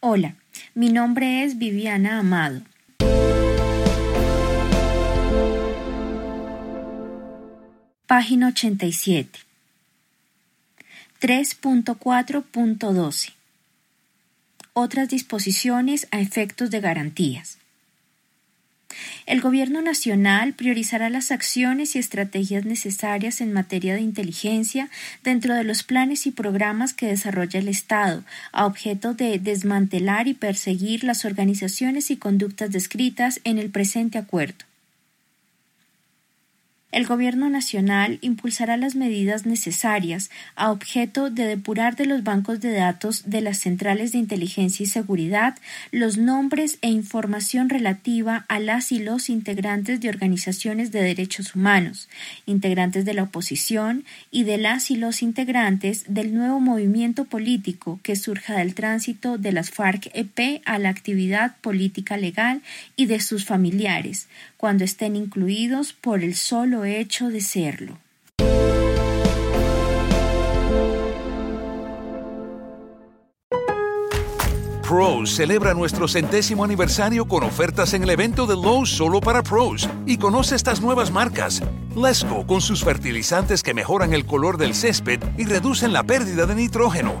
Hola, mi nombre es Viviana Amado. Página 87. 3.4.12. Otras disposiciones a efectos de garantías. El Gobierno Nacional priorizará las acciones y estrategias necesarias en materia de inteligencia dentro de los planes y programas que desarrolla el Estado, a objeto de desmantelar y perseguir las organizaciones y conductas descritas en el presente acuerdo. El Gobierno Nacional impulsará las medidas necesarias a objeto de depurar de los bancos de datos de las centrales de inteligencia y seguridad los nombres e información relativa a las y los integrantes de organizaciones de derechos humanos, integrantes de la oposición y de las y los integrantes del nuevo movimiento político que surja del tránsito de las FARC-EP a la actividad política legal y de sus familiares, cuando estén incluidos por el solo hecho de serlo. Pros celebra nuestro centésimo aniversario con ofertas en el evento de Lowe's solo para pros y conoce estas nuevas marcas. Lesco con sus fertilizantes que mejoran el color del césped y reducen la pérdida de nitrógeno.